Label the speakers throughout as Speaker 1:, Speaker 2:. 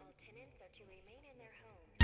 Speaker 1: All tenants are to remain in their homes.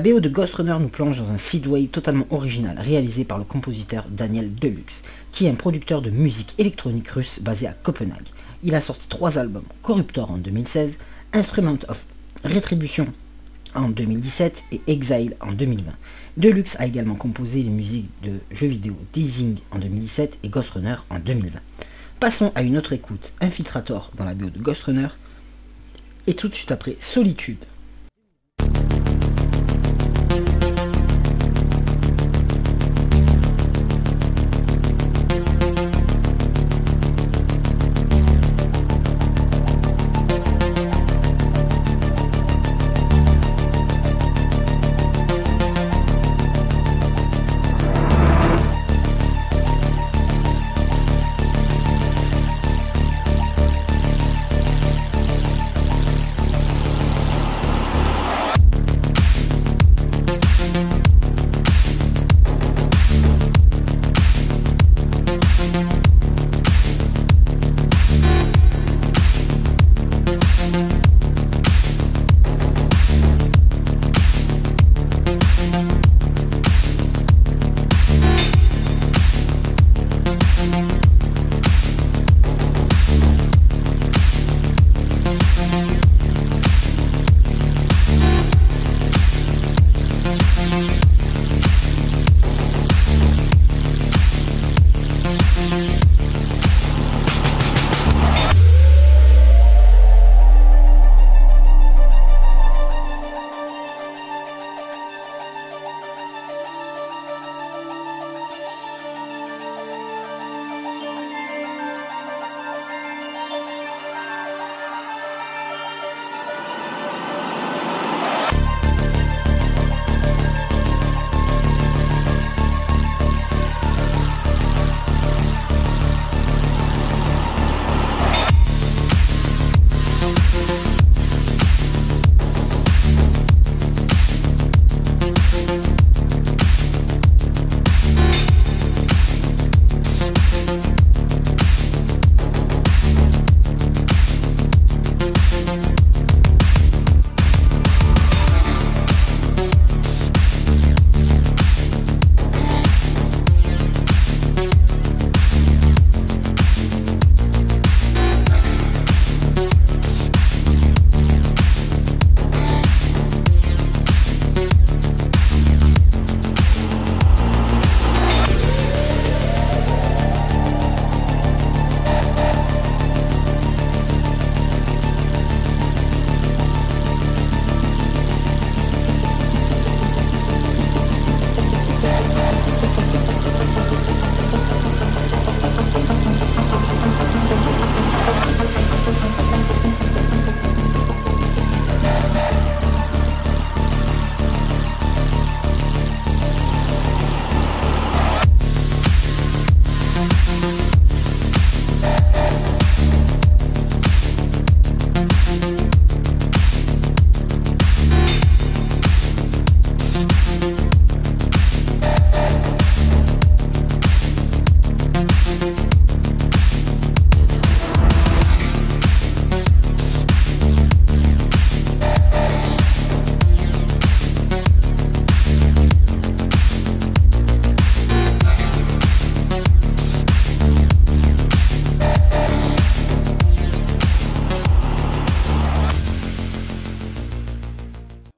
Speaker 1: La BO de Ghost Runner nous plonge dans un Seedway totalement original réalisé par le compositeur Daniel Deluxe, qui est un producteur de musique électronique russe basé à Copenhague. Il a sorti trois albums, Corruptor en 2016, Instrument of Retribution en 2017 et Exile en 2020. Deluxe a également composé les musiques de jeux vidéo Teasing en 2017 et Ghost Runner en 2020. Passons à une autre écoute, Infiltrator dans la BO de Ghost Runner, et tout de suite après Solitude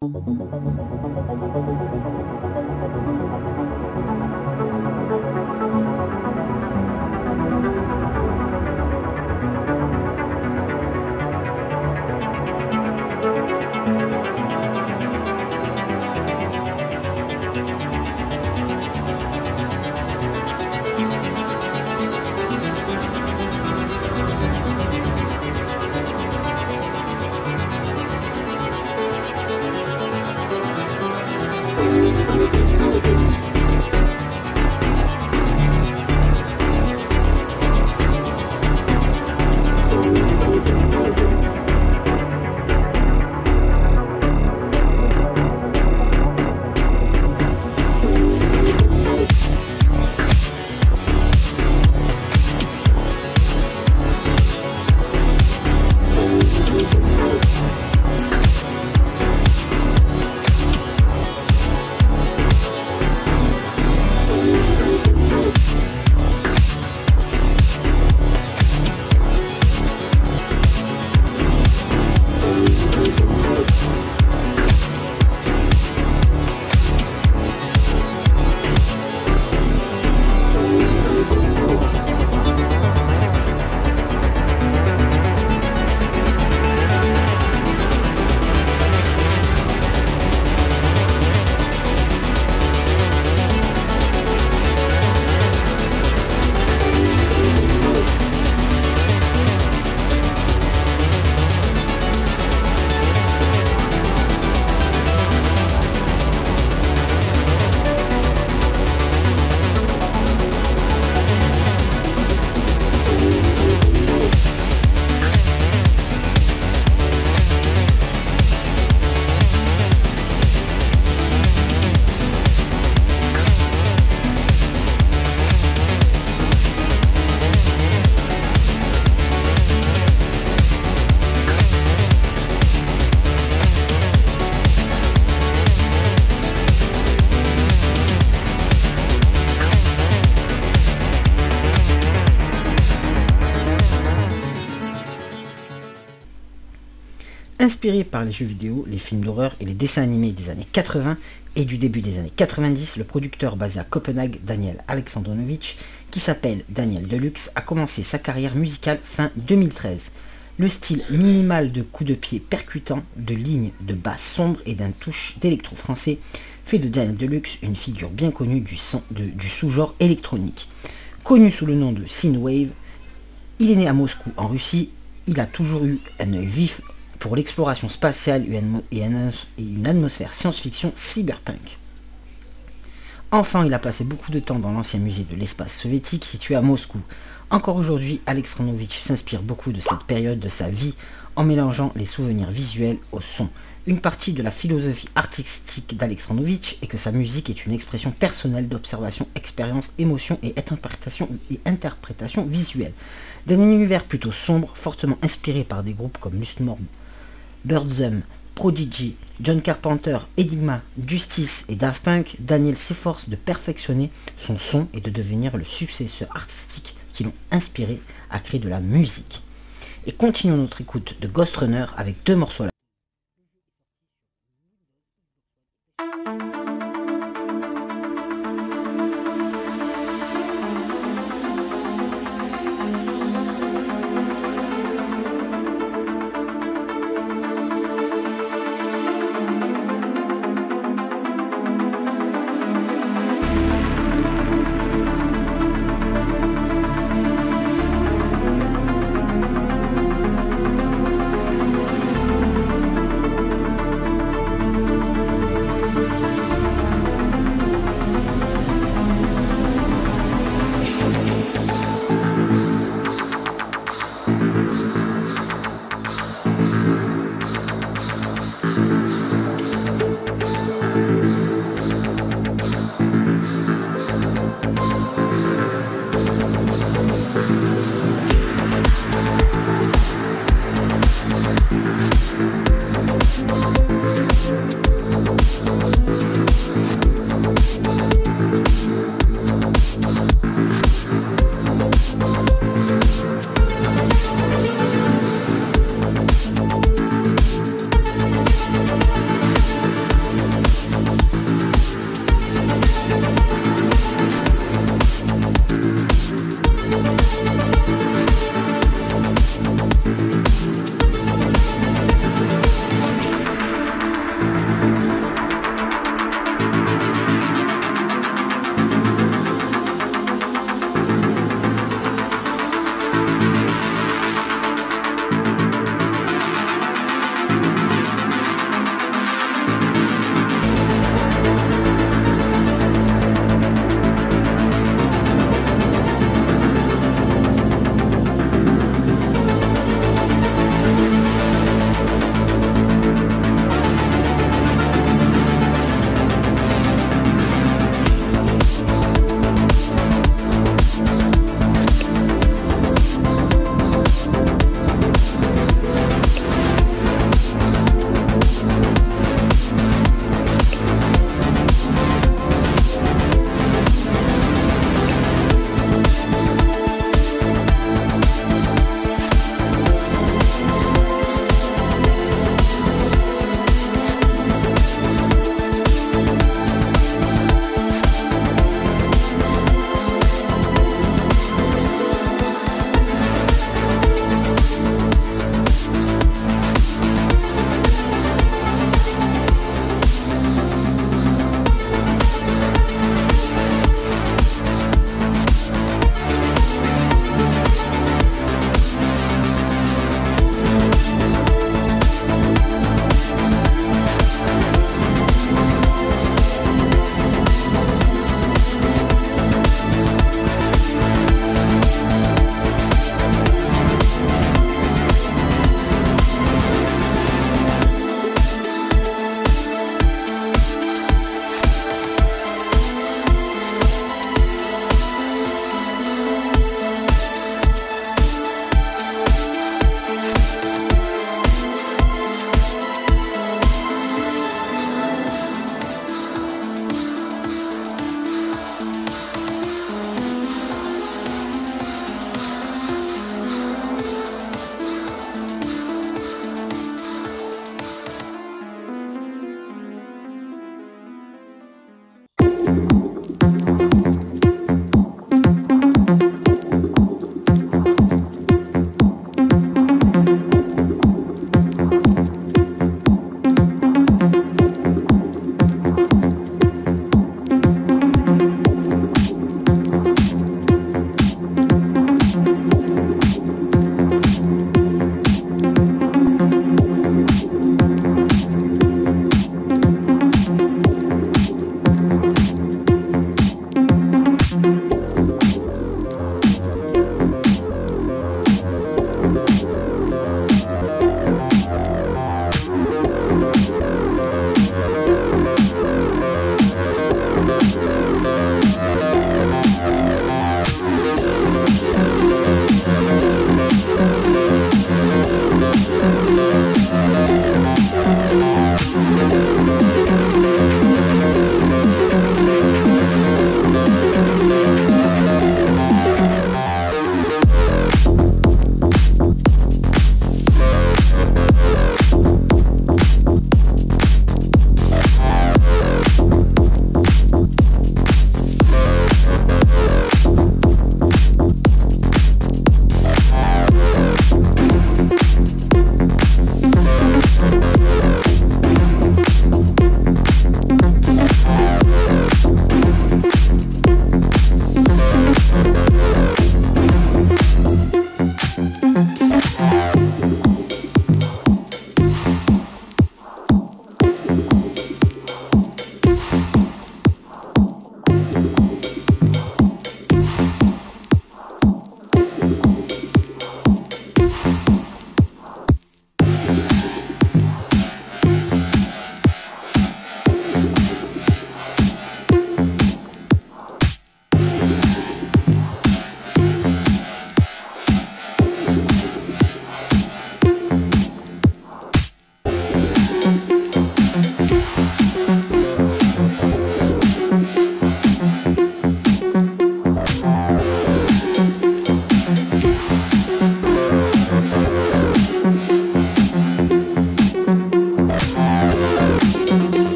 Speaker 2: Thank you.
Speaker 1: Inspiré par les jeux vidéo, les films d'horreur et les dessins animés des années 80 et du début des années 90, le producteur basé à Copenhague, Daniel Alexandrovich, qui s'appelle Daniel Deluxe, a commencé sa carrière musicale fin 2013. Le style minimal de coups de pied percutants, de lignes de basse sombre et d'un touche d'électro français fait de Daniel Deluxe une figure bien connue du, du sous-genre électronique. Connu sous le nom de Synthwave, il est né à Moscou en Russie, il a toujours eu un œil vif pour l'exploration spatiale et une atmosphère science-fiction cyberpunk. Enfin, il a passé beaucoup de temps dans l'ancien musée de l'espace soviétique situé à Moscou. Encore aujourd'hui, Alexandrovitch s'inspire beaucoup de cette période de sa vie en mélangeant les souvenirs visuels au son. Une partie de la philosophie artistique d'Alexandrovitch est que sa musique est une expression personnelle d'observation, expérience, émotion et interprétation, visuelle. D'un univers plutôt sombre, fortement inspiré par des groupes comme Lustmore, Birdsum, Prodigy, John Carpenter, Enigma, Justice et Daft Punk, Daniel s'efforce de perfectionner son son et de devenir le successeur artistique qui l'ont inspiré à créer de la musique. Et continuons notre écoute de Ghost Runner avec deux morceaux Victory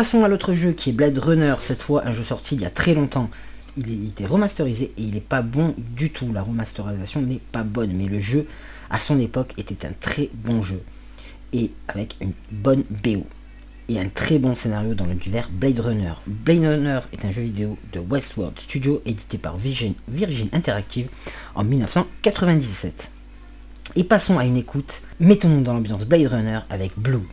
Speaker 1: passons à l'autre jeu qui est Blade Runner, cette fois un jeu sorti il y a très longtemps. Il était remasterisé et il n'est pas bon du tout. La remasterisation n'est pas bonne, mais le jeu à son époque était un très bon jeu. Et avec une bonne BO. Et un très bon scénario dans l'univers Blade Runner. Blade Runner est un jeu vidéo de Westworld Studio édité par Virgin, Virgin Interactive en 1997. Et passons à une écoute, mettons-nous dans l'ambiance Blade Runner avec Blue.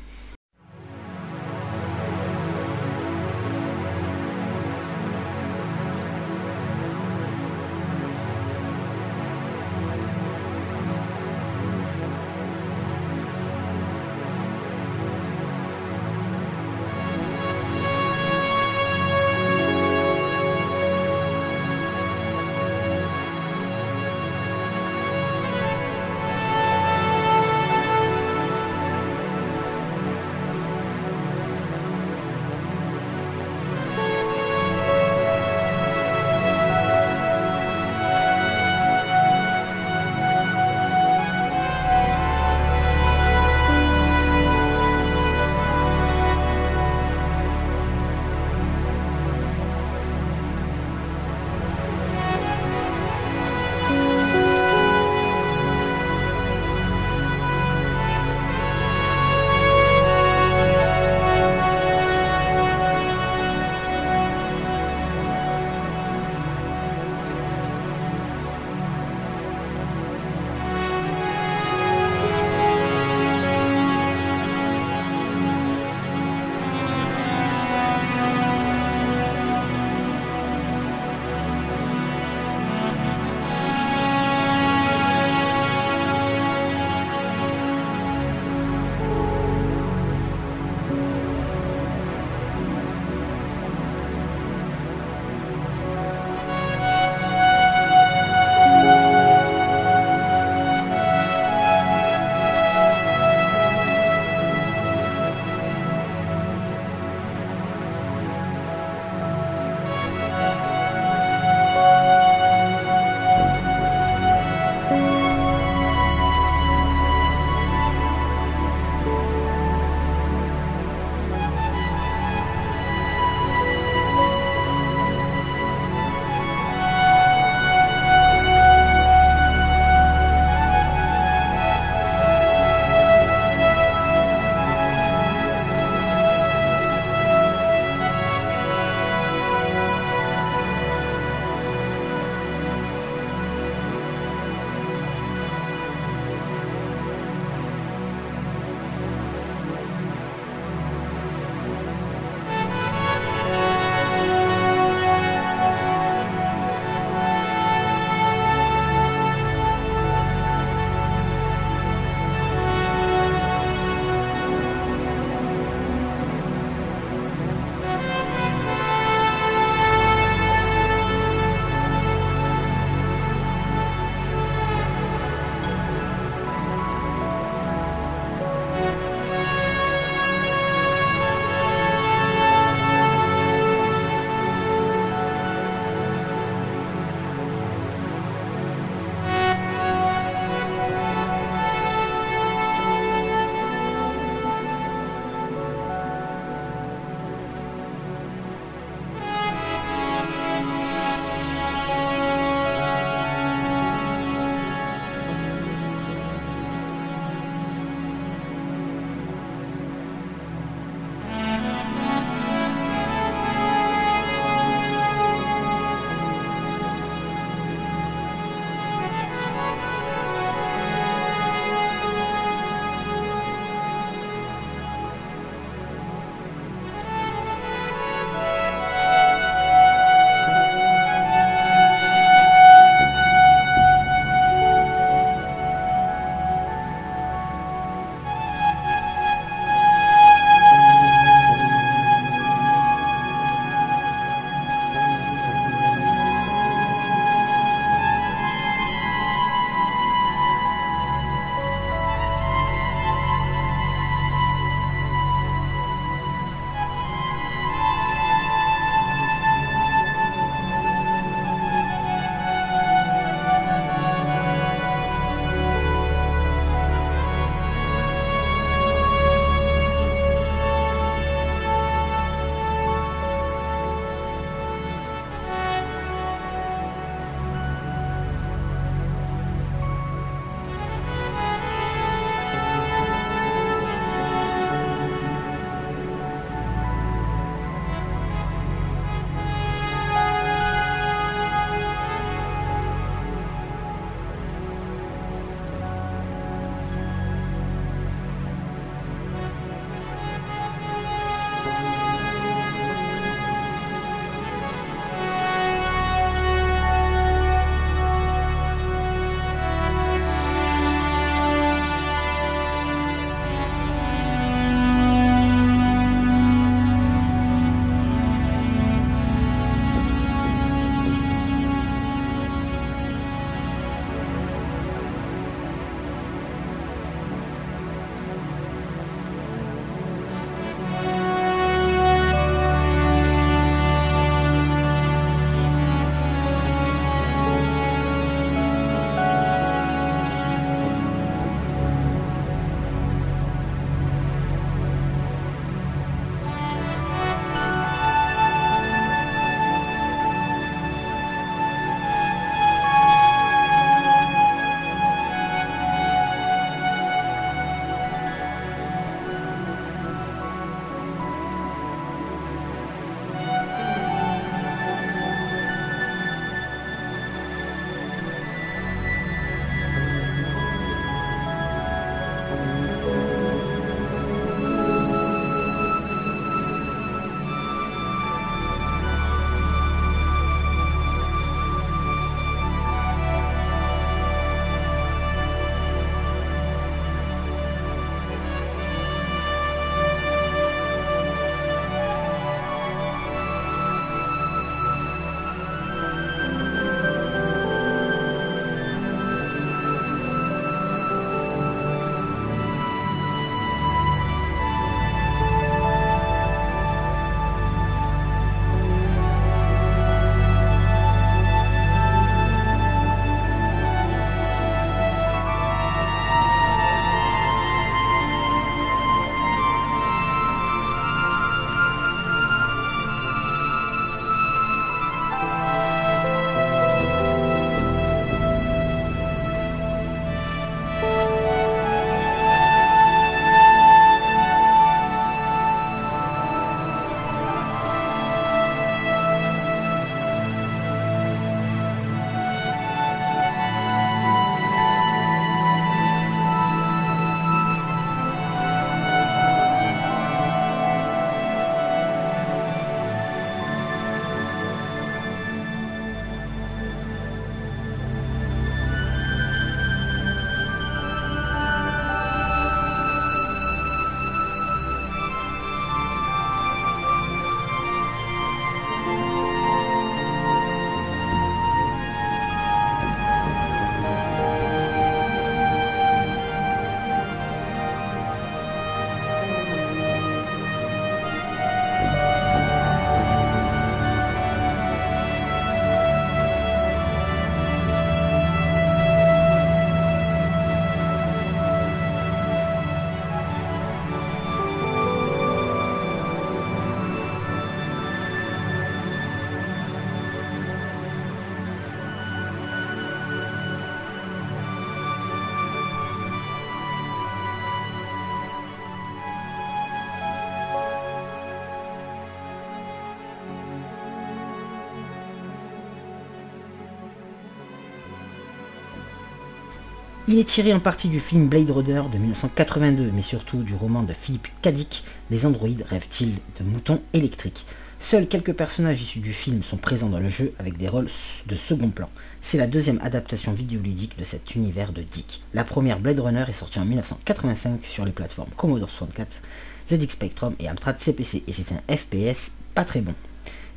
Speaker 1: Il est tiré en partie du film Blade Runner de 1982, mais surtout du roman de Philippe Dick, Les androïdes rêvent-ils de moutons électriques? Seuls quelques personnages issus du film sont présents dans le jeu avec des rôles de second plan. C'est la deuxième adaptation vidéoludique de cet univers de Dick. La première Blade Runner est sortie en 1985 sur les plateformes Commodore 64, ZX Spectrum et Amstrad CPC et c'est un FPS pas très bon.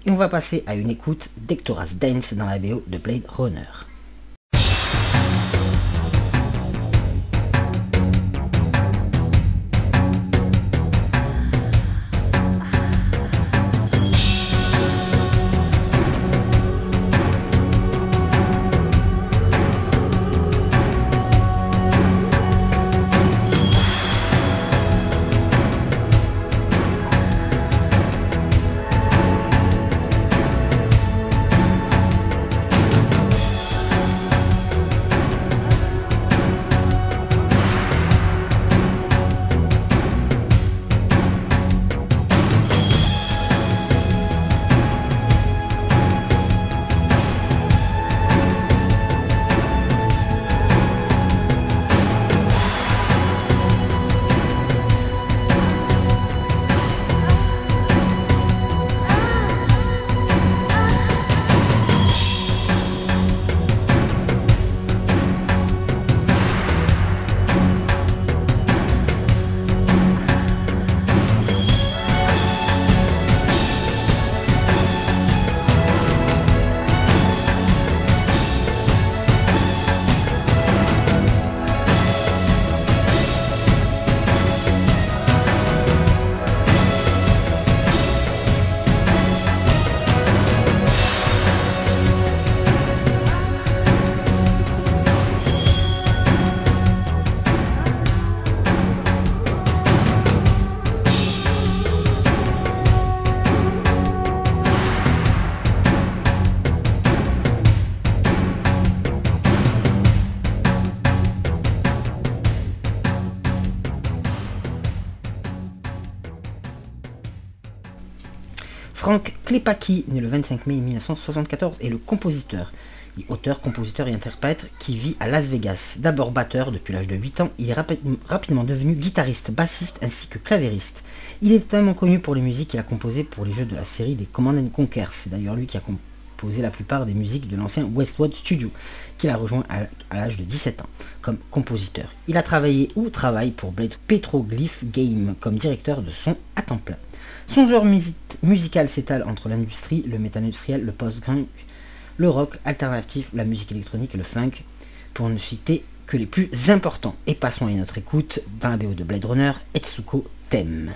Speaker 1: Et on va passer à une écoute d'Ectoras Dance dans la BO de Blade Runner. Klepaki, né le 25 mai 1974, est le compositeur. auteur, compositeur et interprète qui vit à Las Vegas. D'abord batteur depuis l'âge de 8 ans, il est rapidement devenu guitariste, bassiste ainsi que clavériste. Il est totalement connu pour les musiques qu'il a composées pour les jeux de la série des Command Conquer. C'est d'ailleurs lui qui a composé la plupart des musiques de l'ancien Westwood Studio, qu'il a rejoint à, l'âge de 17 ans comme compositeur. Il a travaillé ou travaille pour Blade Petroglyph Game comme directeur de son à temps plein. Son genre musical s'étale entre l'industrie, le métal-industriel, le post-grunge, le rock alternatif, la musique électronique et le funk, pour ne citer que les plus importants. Et passons à notre écoute dans la BO de Blade Runner, Etsuko Theme.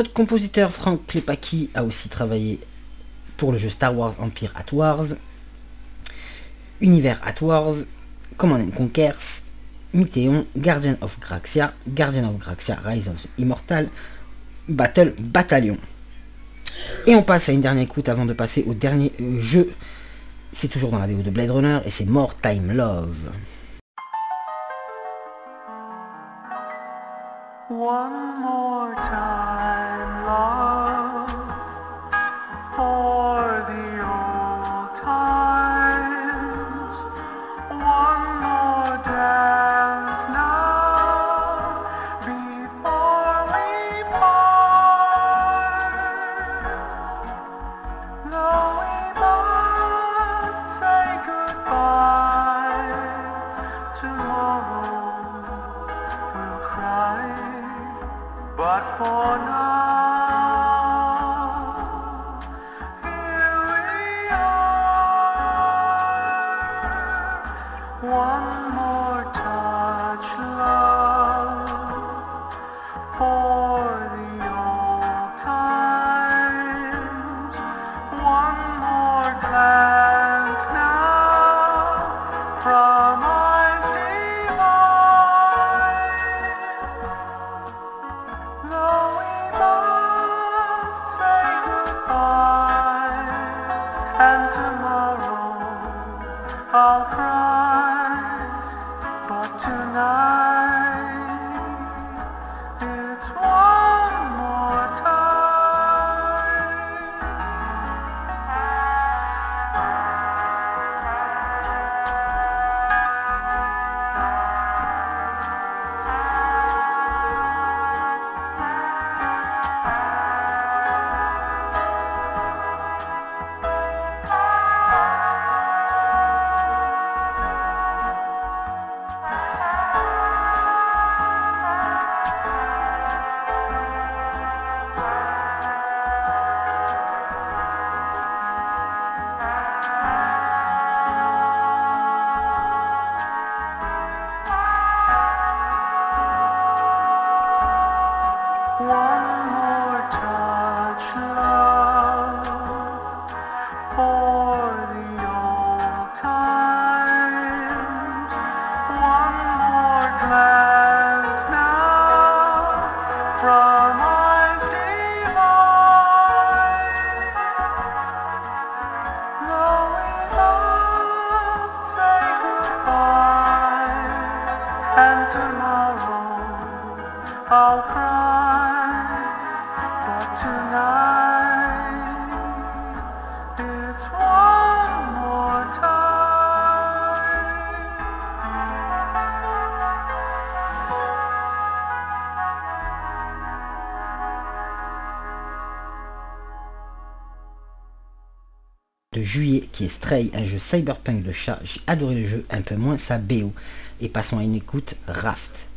Speaker 1: Notre compositeur Frank Klepaki a aussi travaillé pour le jeu Star Wars Empire at Wars, Univers at Wars, Command Conquers, Mythéon, Guardian of Graxia, Guardian of Graxia, Rise of Immortal, Battle Battalion. Et on passe à une dernière écoute avant de passer au dernier euh, jeu. C'est toujours dans la vidéo de Blade Runner et c'est More Time Love. Juillet qui est Stray, un jeu cyberpunk de chat. J'ai adoré le jeu, un peu moins sa BO. Et passons à une écoute Raft.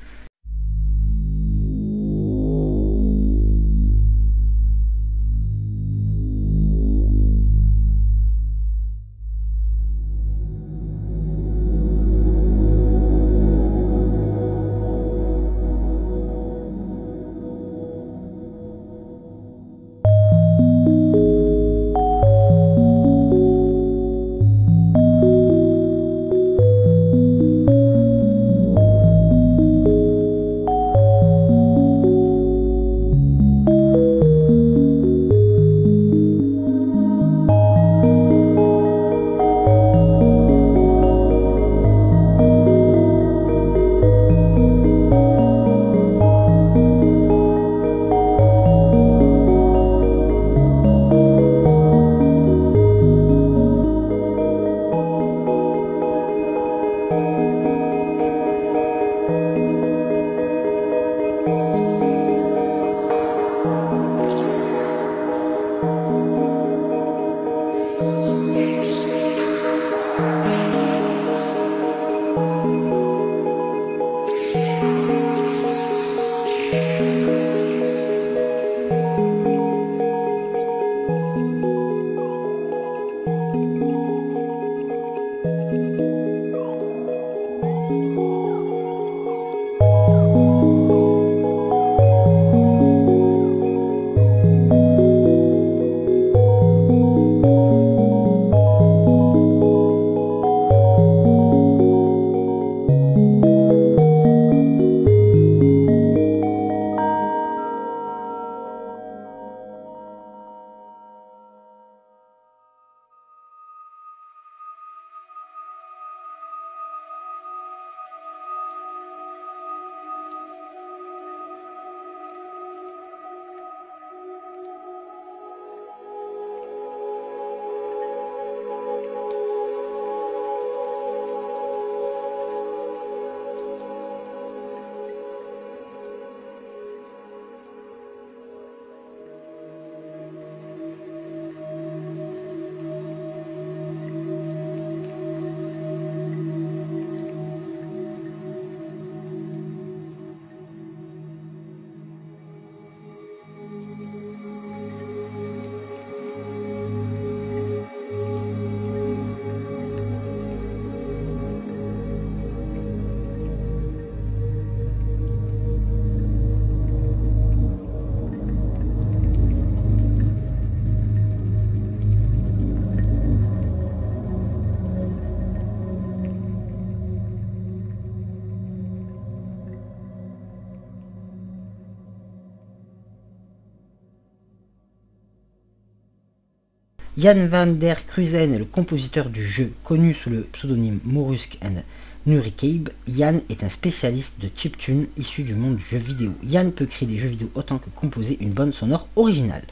Speaker 1: Jan van der Kruisen est le compositeur du jeu, connu sous le pseudonyme Morusk and Nurikabe. Jan est un spécialiste de chiptune issu du monde du jeu vidéo. Jan peut créer des jeux vidéo autant que composer une bonne sonore originale.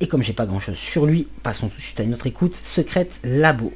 Speaker 1: Et comme j'ai pas grand chose sur lui, passons tout de suite à une autre écoute, Secrète Labo.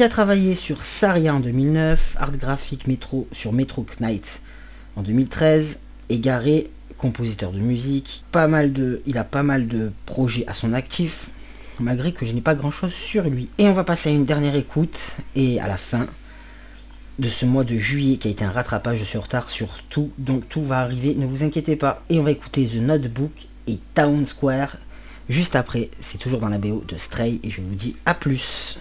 Speaker 1: Il a travaillé sur Saria en 2009, Art Graphic Metro sur Metro Knight en 2013, Égaré, compositeur de musique, pas mal de, il a pas mal de projets à son actif, malgré que je n'ai pas grand chose sur lui. Et on va passer à une dernière écoute, et à la fin de ce mois de juillet qui a été un rattrapage de ce retard sur tout, donc tout va arriver, ne vous inquiétez pas. Et on va écouter The Notebook et Town Square juste après, c'est toujours dans la BO de Stray, et je vous dis à plus.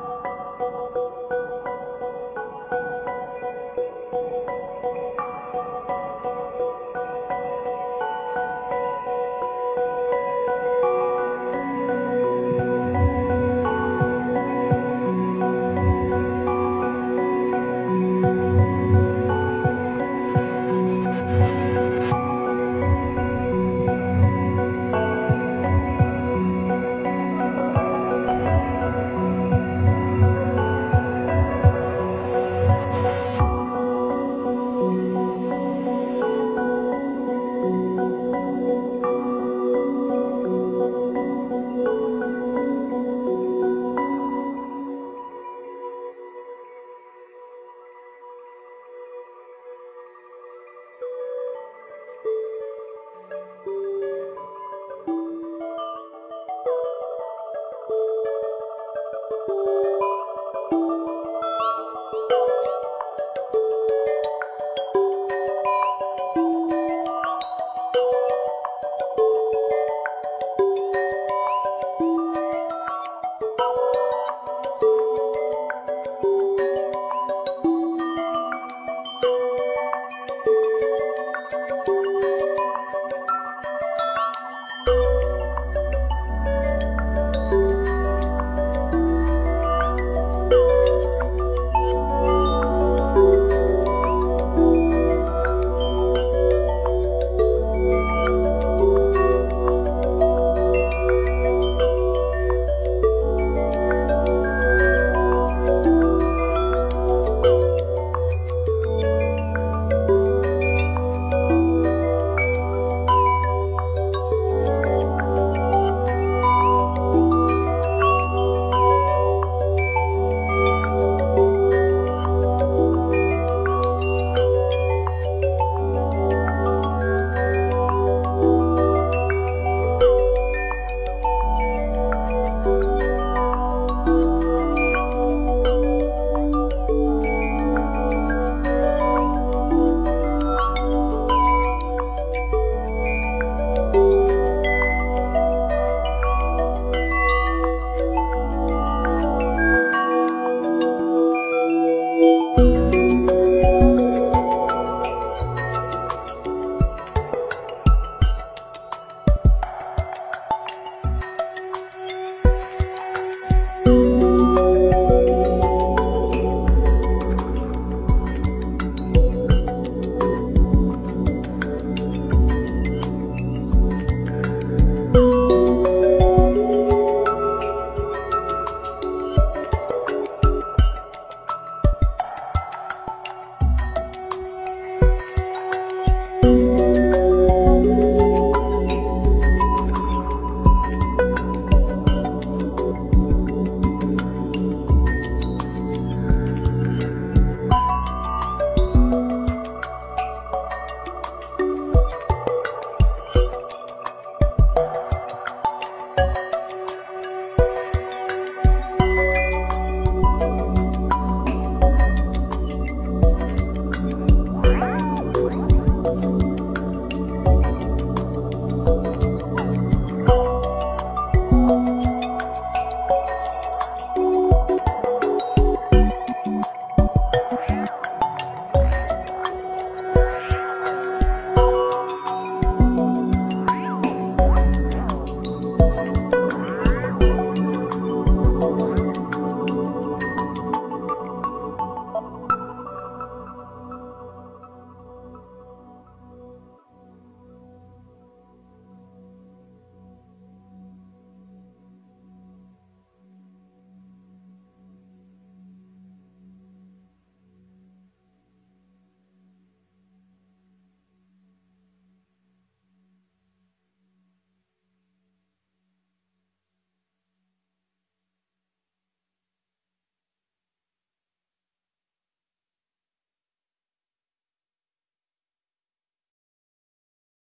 Speaker 2: Thank you.